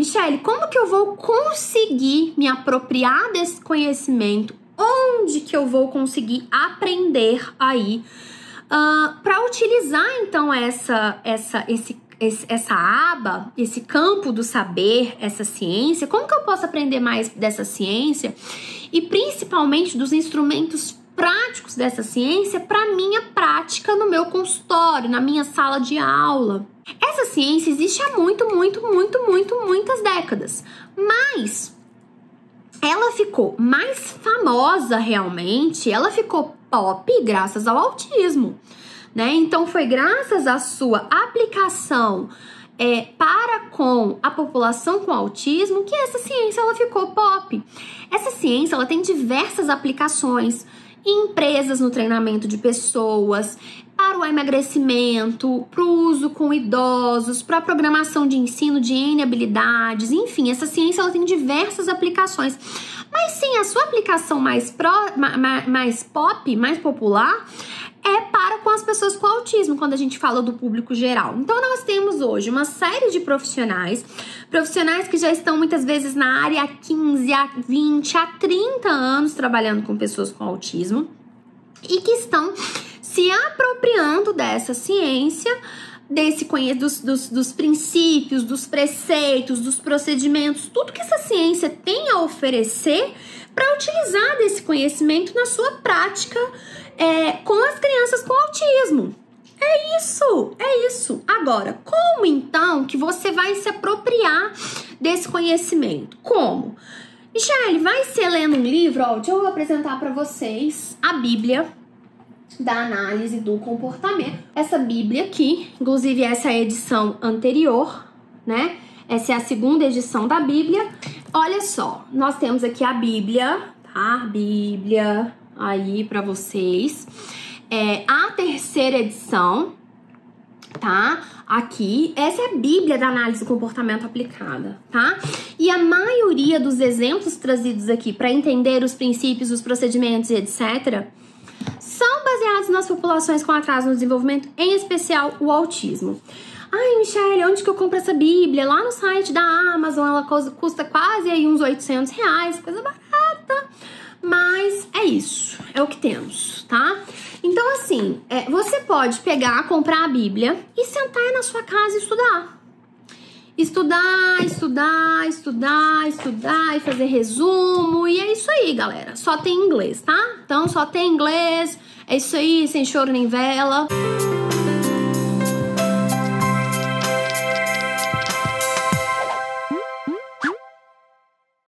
Michelle, como que eu vou conseguir me apropriar desse conhecimento? Onde que eu vou conseguir aprender aí uh, ah, para utilizar então essa, essa, esse esse, essa aba, esse campo do saber, essa ciência, como que eu posso aprender mais dessa ciência e principalmente dos instrumentos práticos dessa ciência para minha prática no meu consultório, na minha sala de aula. Essa ciência existe há muito, muito, muito, muito, muitas décadas, mas ela ficou mais famosa realmente, ela ficou pop graças ao autismo né? Então foi graças à sua aplicação é, para com a população com autismo que essa ciência ela ficou pop. Essa ciência ela tem diversas aplicações em empresas no treinamento de pessoas, emagrecimento, para o uso com idosos, para a programação de ensino de N habilidades, enfim, essa ciência ela tem diversas aplicações. Mas sim, a sua aplicação mais, pro, mais pop, mais popular, é para com as pessoas com autismo, quando a gente fala do público geral. Então, nós temos hoje uma série de profissionais, profissionais que já estão muitas vezes na área há 15, há 20, há 30 anos trabalhando com pessoas com autismo e que estão se apropriando dessa ciência desse dos, dos, dos, princípios, dos preceitos, dos procedimentos, tudo que essa ciência tem a oferecer para utilizar desse conhecimento na sua prática é, com as crianças com autismo. É isso, é isso. Agora, como então que você vai se apropriar desse conhecimento? Como? Michelle, vai ser lendo um livro, ó, deixa eu apresentar para vocês a Bíblia da análise do comportamento. Essa Bíblia aqui, inclusive essa é a edição anterior, né? Essa é a segunda edição da Bíblia. Olha só, nós temos aqui a Bíblia, tá? Bíblia, aí para vocês. É a terceira edição, tá? Aqui, essa é a Bíblia da análise do comportamento aplicada, tá? E a maioria dos exemplos trazidos aqui para entender os princípios, os procedimentos etc são baseados nas populações com atraso no desenvolvimento, em especial o autismo. Ai, Michelle, onde que eu compro essa Bíblia? Lá no site da Amazon, ela custa quase aí uns 800 reais, coisa barata. Mas é isso, é o que temos, tá? Então, assim, é, você pode pegar, comprar a Bíblia e sentar aí na sua casa e estudar. Estudar, estudar, estudar, estudar e fazer resumo. E é isso aí, galera. Só tem inglês, tá? Então, só tem inglês. É isso aí, sem choro nem vela.